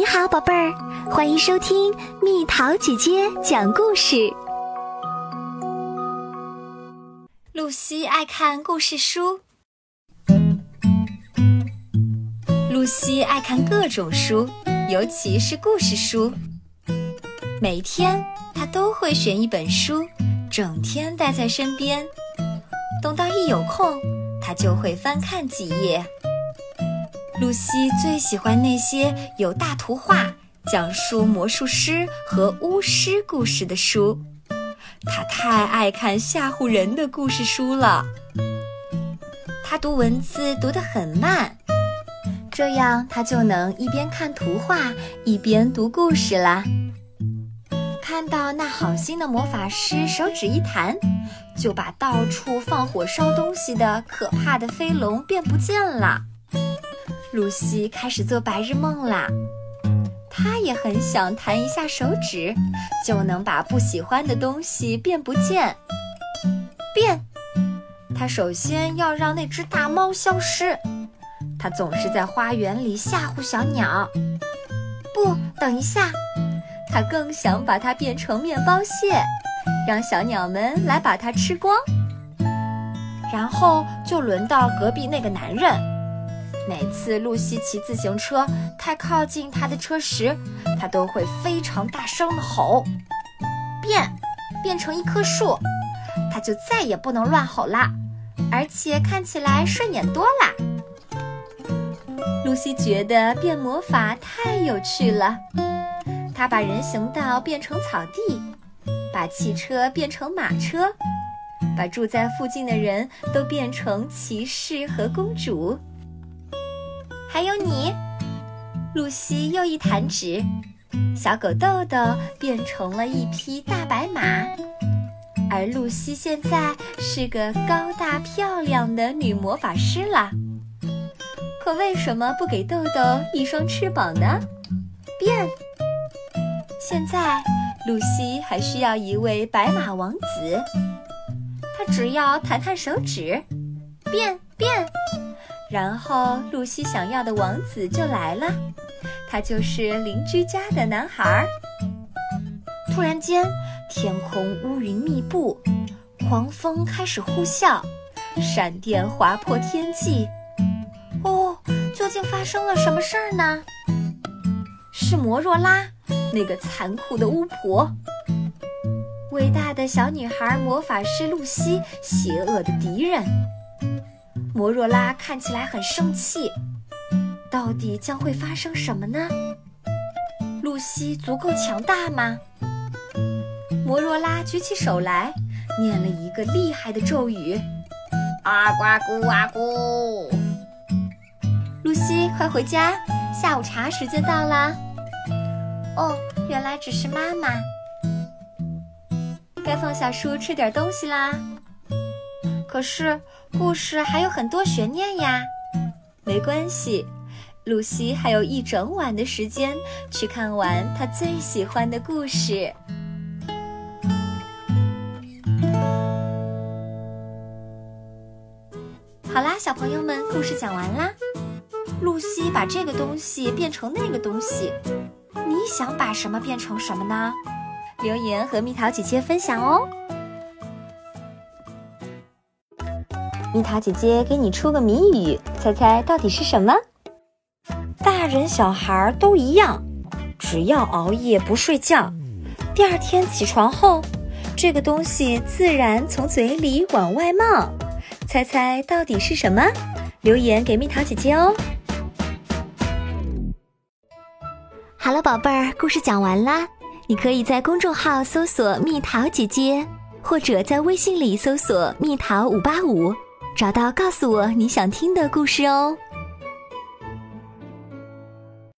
你好，宝贝儿，欢迎收听蜜桃姐姐讲故事。露西爱看故事书。露西爱看各种书，尤其是故事书。每天她都会选一本书，整天带在身边。等到一有空，她就会翻看几页。露西最喜欢那些有大图画、讲述魔术师和巫师故事的书。她太爱看吓唬人的故事书了。她读文字读得很慢，这样她就能一边看图画一边读故事啦。看到那好心的魔法师手指一弹，就把到处放火烧东西的可怕的飞龙变不见了。露西开始做白日梦啦，她也很想弹一下手指，就能把不喜欢的东西变不见。变，她首先要让那只大猫消失，它总是在花园里吓唬小鸟。不，等一下，她更想把它变成面包屑，让小鸟们来把它吃光。然后就轮到隔壁那个男人。每次露西骑自行车太靠近他的车时，他都会非常大声的吼：“变，变成一棵树！”他就再也不能乱吼啦，而且看起来顺眼多啦。露西觉得变魔法太有趣了，她把人行道变成草地，把汽车变成马车，把住在附近的人都变成骑士和公主。还有你，露西又一弹指，小狗豆豆变成了一匹大白马，而露西现在是个高大漂亮的女魔法师啦。可为什么不给豆豆一双翅膀呢？变！现在露西还需要一位白马王子，他只要弹弹手指，变变。然后，露西想要的王子就来了，他就是邻居家的男孩。突然间，天空乌云密布，狂风开始呼啸，闪电划破天际。哦，究竟发生了什么事儿呢？是摩若拉，那个残酷的巫婆，伟大的小女孩魔法师露西，邪恶的敌人。摩若拉看起来很生气，到底将会发生什么呢？露西足够强大吗？摩若拉举起手来，念了一个厉害的咒语：“阿呱咕阿咕。”露西，快回家，下午茶时间到啦。哦，原来只是妈妈。该放下书，吃点东西啦。可是。故事还有很多悬念呀，没关系，露西还有一整晚的时间去看完她最喜欢的故事。好啦，小朋友们，故事讲完啦。露西把这个东西变成那个东西，你想把什么变成什么呢？留言和蜜桃姐姐分享哦。蜜桃姐姐给你出个谜语，猜猜到底是什么？大人小孩都一样，只要熬夜不睡觉，第二天起床后，这个东西自然从嘴里往外冒。猜猜到底是什么？留言给蜜桃姐姐哦。好了，宝贝儿，故事讲完啦。你可以在公众号搜索“蜜桃姐姐”，或者在微信里搜索“蜜桃五八五”。找到，告诉我你想听的故事哦。